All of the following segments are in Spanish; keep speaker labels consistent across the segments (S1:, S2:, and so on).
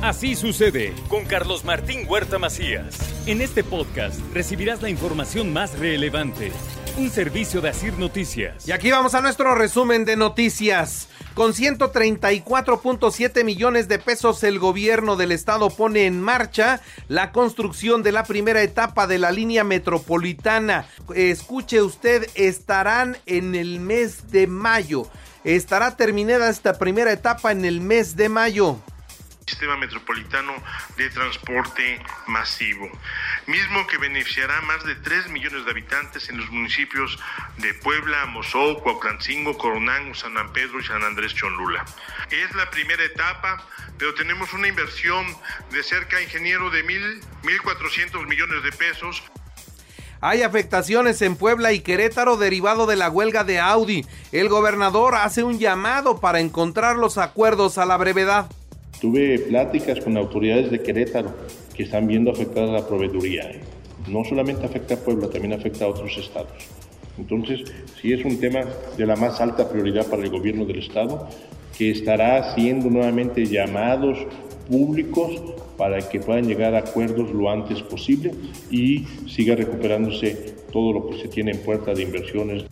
S1: Así sucede con Carlos Martín Huerta Macías. En este podcast recibirás la información más relevante. Un servicio de Asir Noticias.
S2: Y aquí vamos a nuestro resumen de noticias. Con 134.7 millones de pesos el gobierno del estado pone en marcha la construcción de la primera etapa de la línea metropolitana. Escuche usted, estarán en el mes de mayo. Estará terminada esta primera etapa en el mes de mayo
S3: sistema metropolitano de transporte masivo, mismo que beneficiará a más de 3 millones de habitantes en los municipios de Puebla, Mosó, Cuauhtlancingo, Coronango, San Pedro y San Andrés Cholula. Es la primera etapa, pero tenemos una inversión de cerca, ingeniero, de mil, 1.400 millones de pesos
S2: hay afectaciones en Puebla y Querétaro derivado de la huelga de Audi. El gobernador hace un llamado para encontrar los acuerdos a la brevedad.
S4: Tuve pláticas con autoridades de Querétaro que están viendo afectada la proveeduría. ¿eh? No solamente afecta a Puebla, también afecta a otros estados. Entonces, sí es un tema de la más alta prioridad para el gobierno del estado, que estará haciendo nuevamente llamados públicos para que puedan llegar a acuerdos lo antes posible y siga recuperándose todo lo que se tiene en puerta de inversiones.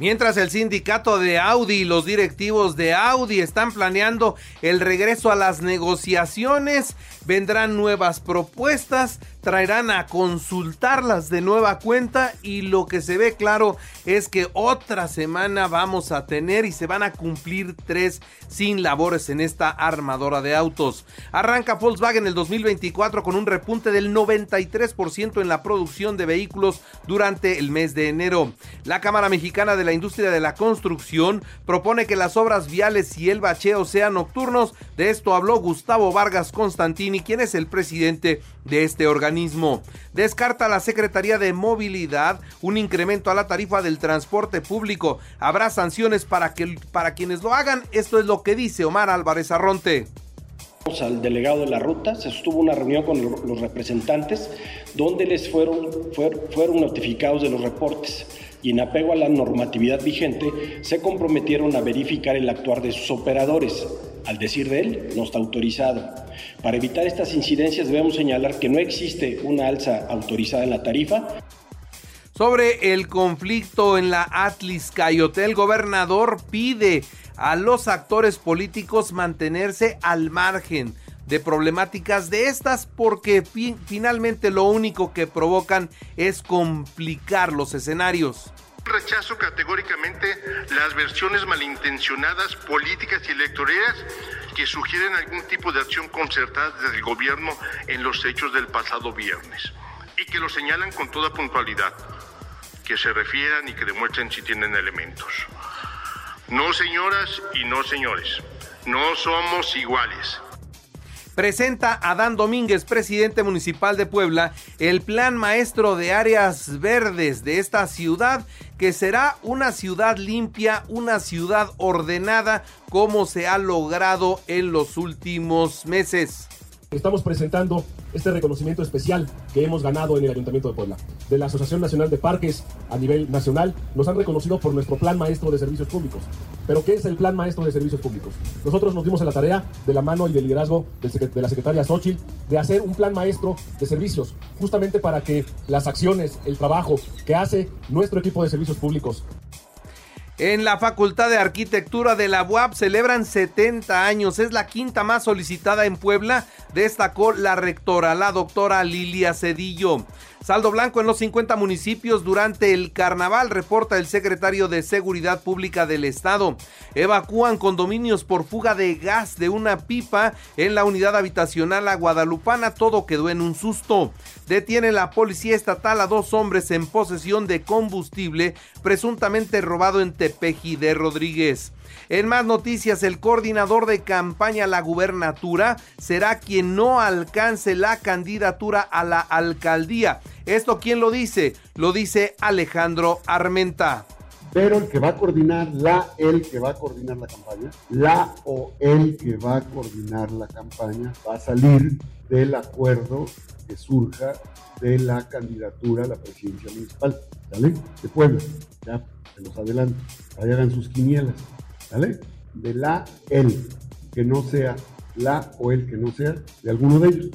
S2: Mientras el sindicato de Audi y los directivos de Audi están planeando el regreso a las negociaciones, vendrán nuevas propuestas, traerán a consultarlas de nueva cuenta y lo que se ve claro es que otra semana vamos a tener y se van a cumplir tres sin labores en esta armadora de autos. Arranca Volkswagen el 2024 con un repunte del 93% en la producción de vehículos durante el mes de enero. La Cámara Mexicana de la Industria de la Construcción propone que las obras viales y el bacheo sean nocturnos. De esto habló Gustavo Vargas Constantini, quien es el presidente de este organismo. Descarta la Secretaría de Movilidad un incremento a la tarifa del transporte público. Habrá sanciones para, que, para quienes lo hagan. Esto es lo que dice Omar Álvarez Arronte
S5: al delegado de la ruta, se sostuvo una reunión con los representantes donde les fueron, fueron notificados de los reportes y en apego a la normatividad vigente se comprometieron a verificar el actuar de sus operadores. Al decir de él, no está autorizado. Para evitar estas incidencias debemos señalar que no existe una alza autorizada en la tarifa.
S2: Sobre el conflicto en la Atlis Cayote, el gobernador pide a los actores políticos mantenerse al margen de problemáticas de estas porque finalmente lo único que provocan es complicar los escenarios.
S3: Rechazo categóricamente las versiones malintencionadas, políticas y electorales que sugieren algún tipo de acción concertada desde el gobierno en los hechos del pasado viernes y que lo señalan con toda puntualidad, que se refieran y que demuestren si tienen elementos. No señoras y no señores, no somos iguales
S2: presenta Adán Domínguez, presidente municipal de Puebla, el plan maestro de áreas verdes de esta ciudad, que será una ciudad limpia, una ciudad ordenada, como se ha logrado en los últimos meses.
S6: Estamos presentando este reconocimiento especial que hemos ganado en el Ayuntamiento de Puebla. De la Asociación Nacional de Parques a nivel nacional, nos han reconocido por nuestro Plan Maestro de Servicios Públicos. ¿Pero qué es el Plan Maestro de Servicios Públicos? Nosotros nos dimos a la tarea, de la mano y del liderazgo de la secretaria Xochitl, de hacer un Plan Maestro de Servicios, justamente para que las acciones, el trabajo que hace nuestro equipo de servicios públicos
S2: en la Facultad de Arquitectura de la UAP celebran 70 años. Es la quinta más solicitada en Puebla, destacó la rectora, la doctora Lilia Cedillo. Saldo blanco en los 50 municipios durante el carnaval, reporta el secretario de Seguridad Pública del Estado. Evacúan condominios por fuga de gas de una pipa en la unidad habitacional a Guadalupana. Todo quedó en un susto. Detiene la policía estatal a dos hombres en posesión de combustible presuntamente robado en Tepeji de Rodríguez. En más noticias, el coordinador de campaña la gubernatura será quien no alcance la candidatura a la alcaldía. ¿Esto quién lo dice? Lo dice Alejandro Armenta.
S7: Pero el que va a coordinar, la, el que va a coordinar la campaña, la o el que va a coordinar la campaña va a salir del acuerdo que surja de la candidatura a la presidencia municipal, ¿vale? De Puebla, ya, se los adelanto, ahí hagan sus quinielas. ¿Vale? De la, el, que no sea la o el que no sea de alguno de ellos.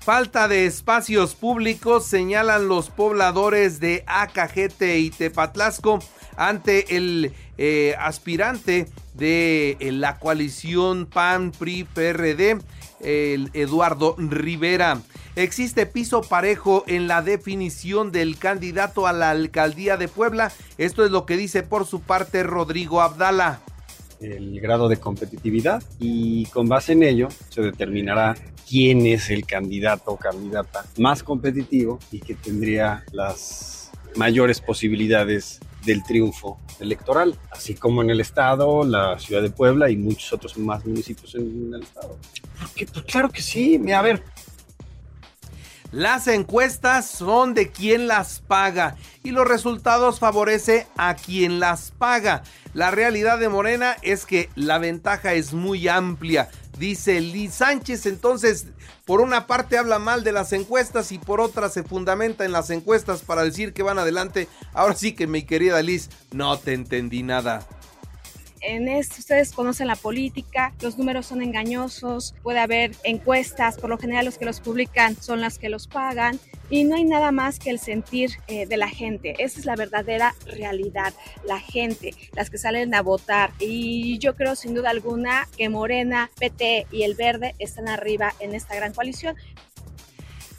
S2: Falta de espacios públicos señalan los pobladores de Acajete y Tepatlasco ante el eh, aspirante de eh, la coalición PAN-PRI-PRD, Eduardo Rivera. Existe piso parejo en la definición del candidato a la alcaldía de Puebla. Esto es lo que dice por su parte Rodrigo Abdala
S8: el grado de competitividad y con base en ello se determinará quién es el candidato o candidata más competitivo y que tendría las mayores posibilidades del triunfo electoral, así como en el estado, la ciudad de Puebla y muchos otros más municipios en el estado. Porque, pues claro que sí, a ver,
S2: las encuestas son de quien las paga y los resultados favorece a quien las paga. La realidad de Morena es que la ventaja es muy amplia, dice Liz Sánchez. Entonces, por una parte habla mal de las encuestas y por otra se fundamenta en las encuestas para decir que van adelante. Ahora sí que mi querida Liz, no te entendí nada
S9: en esto ustedes conocen la política, los números son engañosos, puede haber encuestas, por lo general los que los publican son las que los pagan y no hay nada más que el sentir eh, de la gente. Esa es la verdadera realidad, la gente, las que salen a votar. Y yo creo sin duda alguna que Morena, PT y el Verde están arriba en esta gran coalición.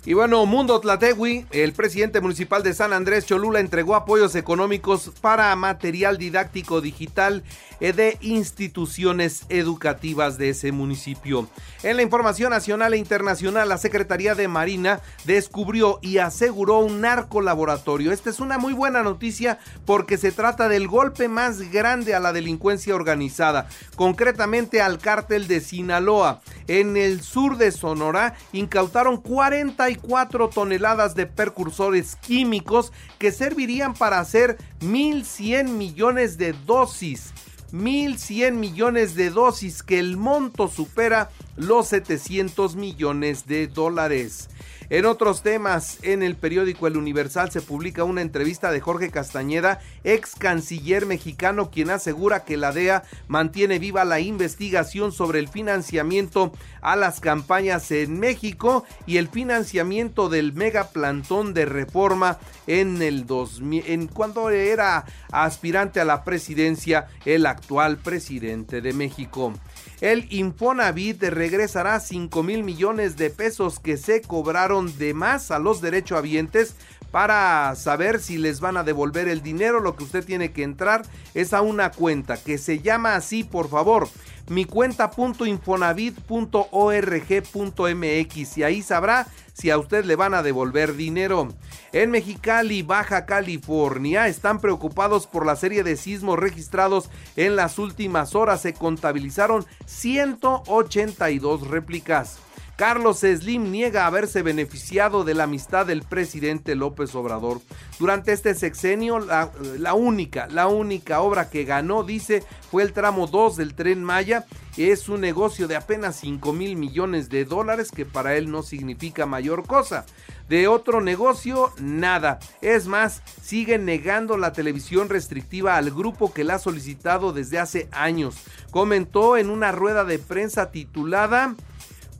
S2: Y bueno, Mundo Tlategui, el presidente municipal de San Andrés Cholula entregó apoyos económicos para material didáctico digital de instituciones educativas de ese municipio. En la información nacional e internacional, la Secretaría de Marina descubrió y aseguró un narcolaboratorio. Esta es una muy buena noticia porque se trata del golpe más grande a la delincuencia organizada, concretamente al cártel de Sinaloa. En el sur de Sonora incautaron 40 cuatro toneladas de precursores químicos que servirían para hacer 1.100 millones de dosis. 1.100 millones de dosis que el monto supera los 700 millones de dólares. En otros temas, en el periódico El Universal se publica una entrevista de Jorge Castañeda, ex canciller mexicano, quien asegura que la DEA mantiene viva la investigación sobre el financiamiento a las campañas en México y el financiamiento del megaplantón de reforma en el 2000, en cuando era aspirante a la presidencia el actual presidente de México. El Infonavit regresará 5 mil millones de pesos que se cobraron de más a los derechohabientes para saber si les van a devolver el dinero. Lo que usted tiene que entrar es a una cuenta que se llama así, por favor mi cuenta.infonavit.org.mx y ahí sabrá si a usted le van a devolver dinero. En Mexicali, Baja California, están preocupados por la serie de sismos registrados en las últimas horas. Se contabilizaron 182 réplicas. Carlos Slim niega haberse beneficiado de la amistad del presidente López Obrador. Durante este sexenio, la, única, la única obra que ganó, dice, fue el tramo 2 del tren Maya. Es un negocio de apenas 5 mil millones de dólares que para él no significa mayor cosa. De otro negocio, nada. Es más, sigue negando la televisión restrictiva al grupo que la ha solicitado desde hace años. Comentó en una rueda de prensa titulada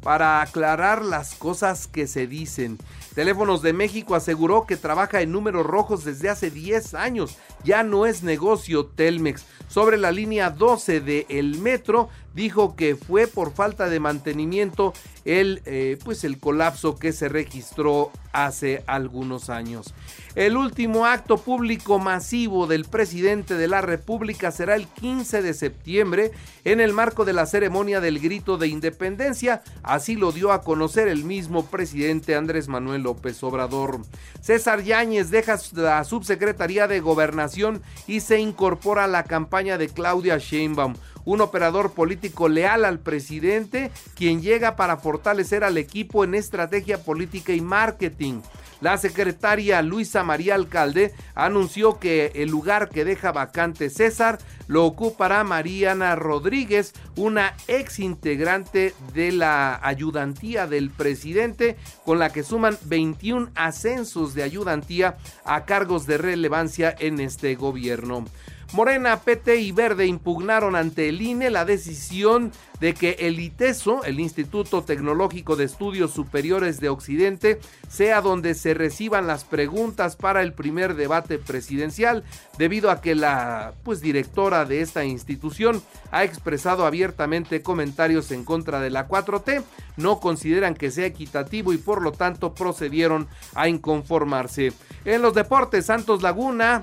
S2: para aclarar las cosas que se dicen. Teléfonos de México aseguró que trabaja en números rojos desde hace 10 años. Ya no es negocio Telmex. Sobre la línea 12 de el metro, dijo que fue por falta de mantenimiento el, eh, pues el colapso que se registró hace algunos años. El último acto público masivo del presidente de la República será el 15 de septiembre en el marco de la ceremonia del grito de independencia, así lo dio a conocer el mismo presidente Andrés Manuel López Obrador. César Yáñez deja la subsecretaría de gobernación y se incorpora a la campaña de Claudia Sheinbaum un operador político leal al presidente, quien llega para fortalecer al equipo en estrategia política y marketing. La secretaria Luisa María Alcalde anunció que el lugar que deja vacante César lo ocupará Mariana Rodríguez, una ex integrante de la ayudantía del presidente, con la que suman 21 ascensos de ayudantía a cargos de relevancia en este gobierno. Morena, PT y Verde impugnaron ante el INE la decisión de que el ITESO, el Instituto Tecnológico de Estudios Superiores de Occidente, sea donde se reciban las preguntas para el primer debate presidencial, debido a que la pues directora de esta institución ha expresado abiertamente comentarios en contra de la 4T, no consideran que sea equitativo y por lo tanto procedieron a inconformarse. En los deportes, Santos Laguna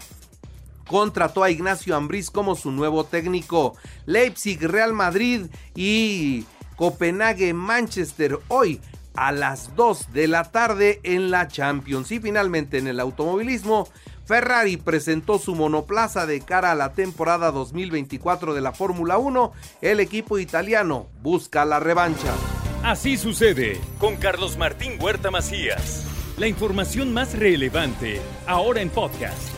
S2: contrató a Ignacio Ambriz como su nuevo técnico. Leipzig, Real Madrid y Copenhague, Manchester hoy a las 2 de la tarde en la Champions. Y finalmente en el automovilismo, Ferrari presentó su monoplaza de cara a la temporada 2024 de la Fórmula 1. El equipo italiano busca la revancha.
S1: Así sucede con Carlos Martín Huerta Macías. La información más relevante ahora en podcast.